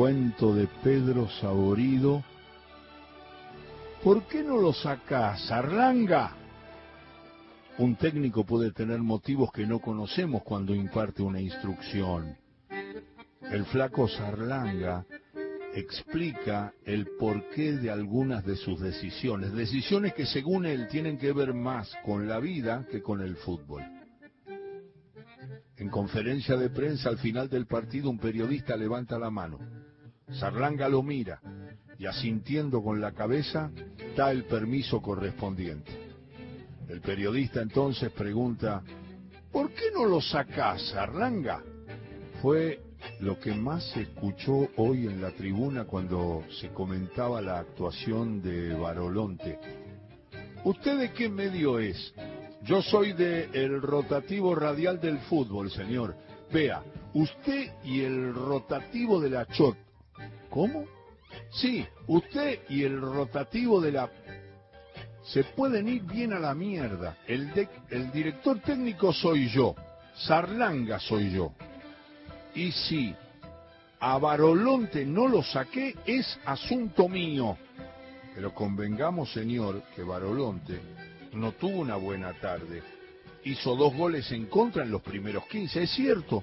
cuento de Pedro Saborido. ¿Por qué no lo sacás, Arlanga? Un técnico puede tener motivos que no conocemos cuando imparte una instrucción. El flaco Sarlanga explica el porqué de algunas de sus decisiones, decisiones que según él tienen que ver más con la vida que con el fútbol. En conferencia de prensa al final del partido un periodista levanta la mano. Sarlanga lo mira y asintiendo con la cabeza da el permiso correspondiente. El periodista entonces pregunta, ¿por qué no lo sacás, Sarlanga? Fue lo que más se escuchó hoy en la tribuna cuando se comentaba la actuación de Barolonte. ¿Usted de qué medio es? Yo soy de el rotativo radial del fútbol, señor. Vea, usted y el rotativo de la Chot. ¿Cómo? Sí, usted y el rotativo de la... Se pueden ir bien a la mierda. El, director técnico soy yo. Sarlanga soy yo. Y si a Barolonte no lo saqué, es asunto mío. Pero convengamos, señor, que Barolonte no tuvo una buena tarde. Hizo dos goles en contra en los primeros 15, es cierto.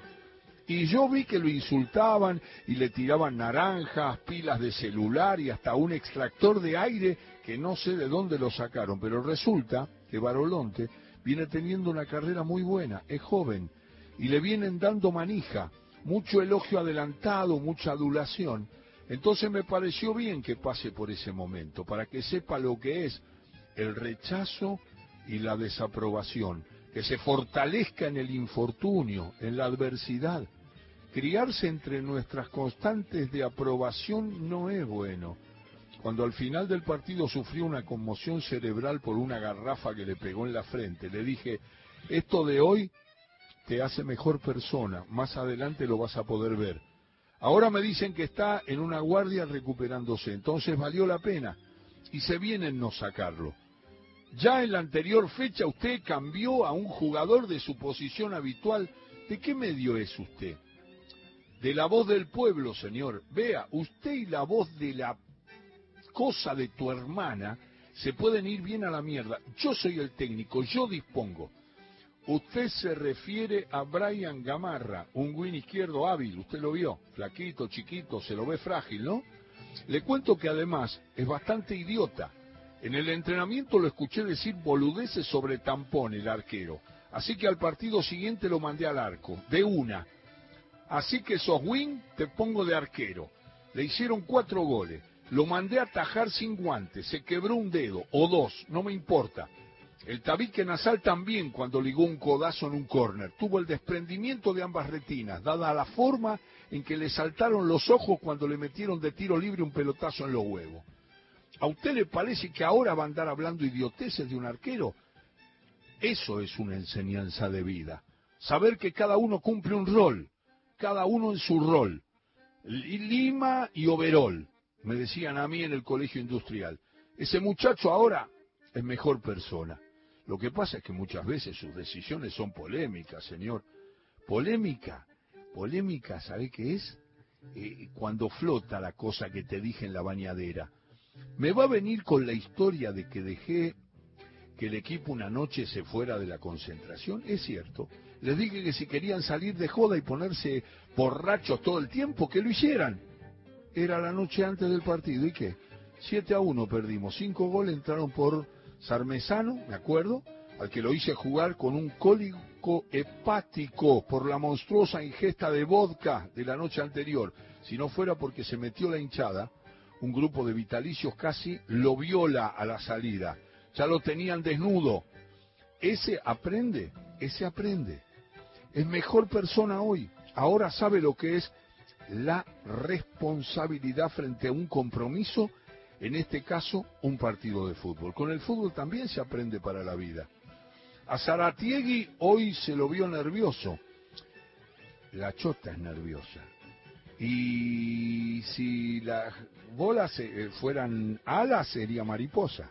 Y yo vi que lo insultaban y le tiraban naranjas, pilas de celular y hasta un extractor de aire que no sé de dónde lo sacaron. Pero resulta que Barolonte viene teniendo una carrera muy buena, es joven y le vienen dando manija mucho elogio adelantado, mucha adulación. Entonces me pareció bien que pase por ese momento, para que sepa lo que es el rechazo y la desaprobación, que se fortalezca en el infortunio, en la adversidad. Criarse entre nuestras constantes de aprobación no es bueno. Cuando al final del partido sufrió una conmoción cerebral por una garrafa que le pegó en la frente, le dije, esto de hoy te hace mejor persona. Más adelante lo vas a poder ver. Ahora me dicen que está en una guardia recuperándose, entonces valió la pena. Y se vienen no sacarlo. Ya en la anterior fecha usted cambió a un jugador de su posición habitual. ¿De qué medio es usted? De la voz del pueblo, señor. Vea, usted y la voz de la cosa de tu hermana se pueden ir bien a la mierda. Yo soy el técnico, yo dispongo. Usted se refiere a Brian Gamarra, un win izquierdo hábil, usted lo vio, flaquito, chiquito, se lo ve frágil, ¿no? Le cuento que además es bastante idiota. En el entrenamiento lo escuché decir boludeces sobre tampón el arquero. Así que al partido siguiente lo mandé al arco, de una. Así que sos win, te pongo de arquero. Le hicieron cuatro goles. Lo mandé a atajar sin guantes, se quebró un dedo, o dos, no me importa. El tabique nasal también cuando ligó un codazo en un córner. Tuvo el desprendimiento de ambas retinas, dada la forma en que le saltaron los ojos cuando le metieron de tiro libre un pelotazo en los huevos. ¿A usted le parece que ahora va a andar hablando idioteces de un arquero? Eso es una enseñanza de vida. Saber que cada uno cumple un rol, cada uno en su rol. Lima y Overol, me decían a mí en el colegio industrial. Ese muchacho ahora es mejor persona. Lo que pasa es que muchas veces sus decisiones son polémicas, señor. Polémica, polémica, ¿sabe qué es? Eh, cuando flota la cosa que te dije en la bañadera. Me va a venir con la historia de que dejé que el equipo una noche se fuera de la concentración. Es cierto. Les dije que si querían salir de joda y ponerse borrachos todo el tiempo, que lo hicieran. Era la noche antes del partido. ¿Y qué? 7 a 1 perdimos. Cinco goles entraron por Sarmesano, me acuerdo, al que lo hice jugar con un cólico hepático por la monstruosa ingesta de vodka de la noche anterior. Si no fuera porque se metió la hinchada, un grupo de vitalicios casi lo viola a la salida. Ya lo tenían desnudo. Ese aprende, ese aprende. Es mejor persona hoy. Ahora sabe lo que es la responsabilidad frente a un compromiso en este caso un partido de fútbol. Con el fútbol también se aprende para la vida. A Zaratiegui hoy se lo vio nervioso. La chota es nerviosa. Y si las bolas eh, fueran alas, sería mariposa.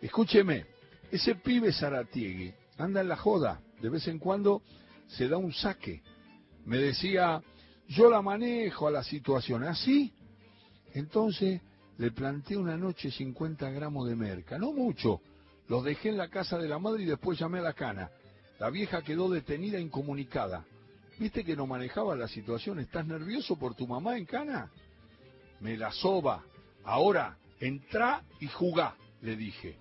Escúcheme, ese pibe Zaratiegui anda en la joda. De vez en cuando se da un saque. Me decía, yo la manejo a la situación. ¿Así? ¿Ah, Entonces le planté una noche 50 gramos de merca, no mucho. Los dejé en la casa de la madre y después llamé a la cana. La vieja quedó detenida incomunicada. ¿Viste que no manejaba la situación? ¿Estás nervioso por tu mamá en cana? Me la soba. Ahora, entra y jugá, le dije.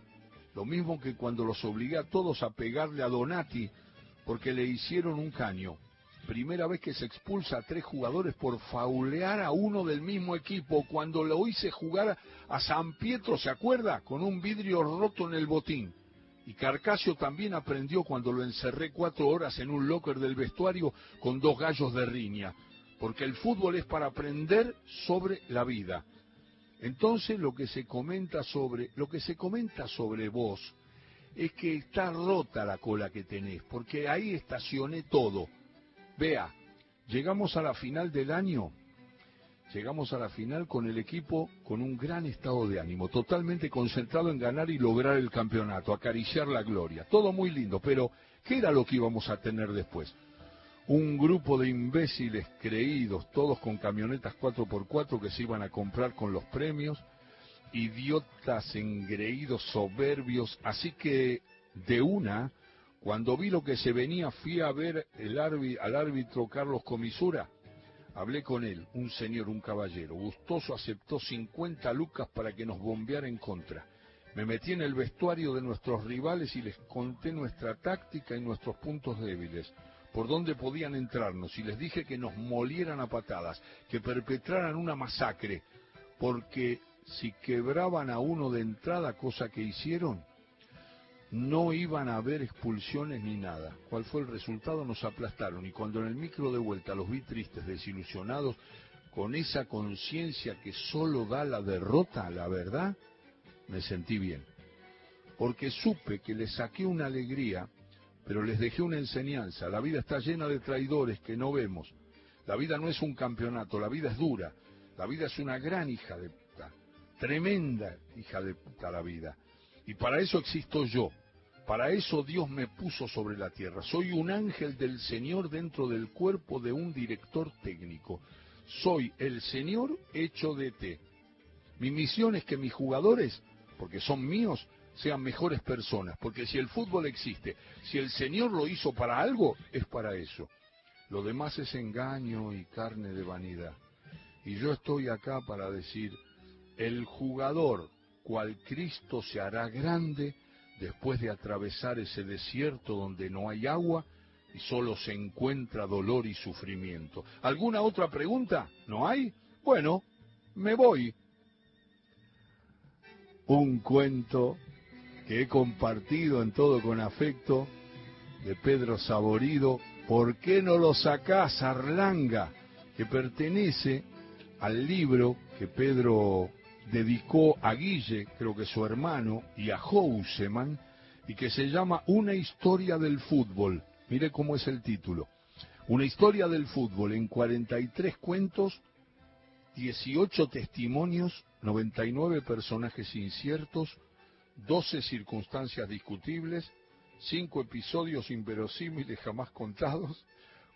Lo mismo que cuando los obligué a todos a pegarle a Donati porque le hicieron un caño. Primera vez que se expulsa a tres jugadores por faulear a uno del mismo equipo. Cuando lo hice jugar a San Pietro, ¿se acuerda? Con un vidrio roto en el botín. Y Carcasio también aprendió cuando lo encerré cuatro horas en un locker del vestuario con dos gallos de riña. Porque el fútbol es para aprender sobre la vida. Entonces lo que se comenta sobre, lo que se comenta sobre vos es que está rota la cola que tenés, porque ahí estacioné todo. Vea, llegamos a la final del año, llegamos a la final con el equipo con un gran estado de ánimo, totalmente concentrado en ganar y lograr el campeonato, acariciar la gloria. Todo muy lindo, pero ¿qué era lo que íbamos a tener después? Un grupo de imbéciles creídos, todos con camionetas 4x4 que se iban a comprar con los premios, idiotas engreídos, soberbios, así que de una, cuando vi lo que se venía, fui a ver el al árbitro Carlos Comisura. Hablé con él, un señor, un caballero. Gustoso aceptó 50 lucas para que nos bombeara en contra. Me metí en el vestuario de nuestros rivales y les conté nuestra táctica y nuestros puntos débiles, por dónde podían entrarnos, y les dije que nos molieran a patadas, que perpetraran una masacre, porque si quebraban a uno de entrada, cosa que hicieron, no iban a haber expulsiones ni nada. ¿Cuál fue el resultado? Nos aplastaron. Y cuando en el micro de vuelta los vi tristes, desilusionados, con esa conciencia que solo da la derrota la verdad, me sentí bien. Porque supe que les saqué una alegría, pero les dejé una enseñanza. La vida está llena de traidores que no vemos. La vida no es un campeonato, la vida es dura. La vida es una gran hija de Tremenda hija de puta la vida. Y para eso existo yo. Para eso Dios me puso sobre la tierra. Soy un ángel del Señor dentro del cuerpo de un director técnico. Soy el Señor hecho de té. Mi misión es que mis jugadores, porque son míos, sean mejores personas. Porque si el fútbol existe, si el Señor lo hizo para algo, es para eso. Lo demás es engaño y carne de vanidad. Y yo estoy acá para decir, el jugador, cual Cristo se hará grande después de atravesar ese desierto donde no hay agua y solo se encuentra dolor y sufrimiento. ¿Alguna otra pregunta? ¿No hay? Bueno, me voy. Un cuento que he compartido en todo con afecto de Pedro Saborido, ¿por qué no lo sacás, Arlanga? que pertenece al libro que Pedro dedicó a Guille, creo que su hermano, y a Houseman, y que se llama Una historia del fútbol. Mire cómo es el título. Una historia del fútbol en 43 cuentos, 18 testimonios, 99 personajes inciertos, 12 circunstancias discutibles, 5 episodios inverosímiles jamás contados,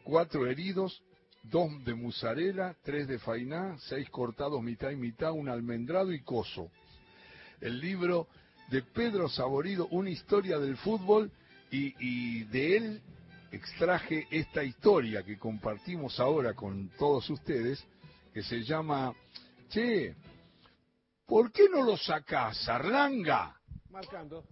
4 heridos, dos de musarela, tres de fainá, seis cortados mitad y mitad, un almendrado y coso. El libro de Pedro Saborido, una historia del fútbol, y, de él extraje esta historia que compartimos ahora con todos ustedes, que se llama, che, ¿por qué no lo sacás, Arlanga? Marcando.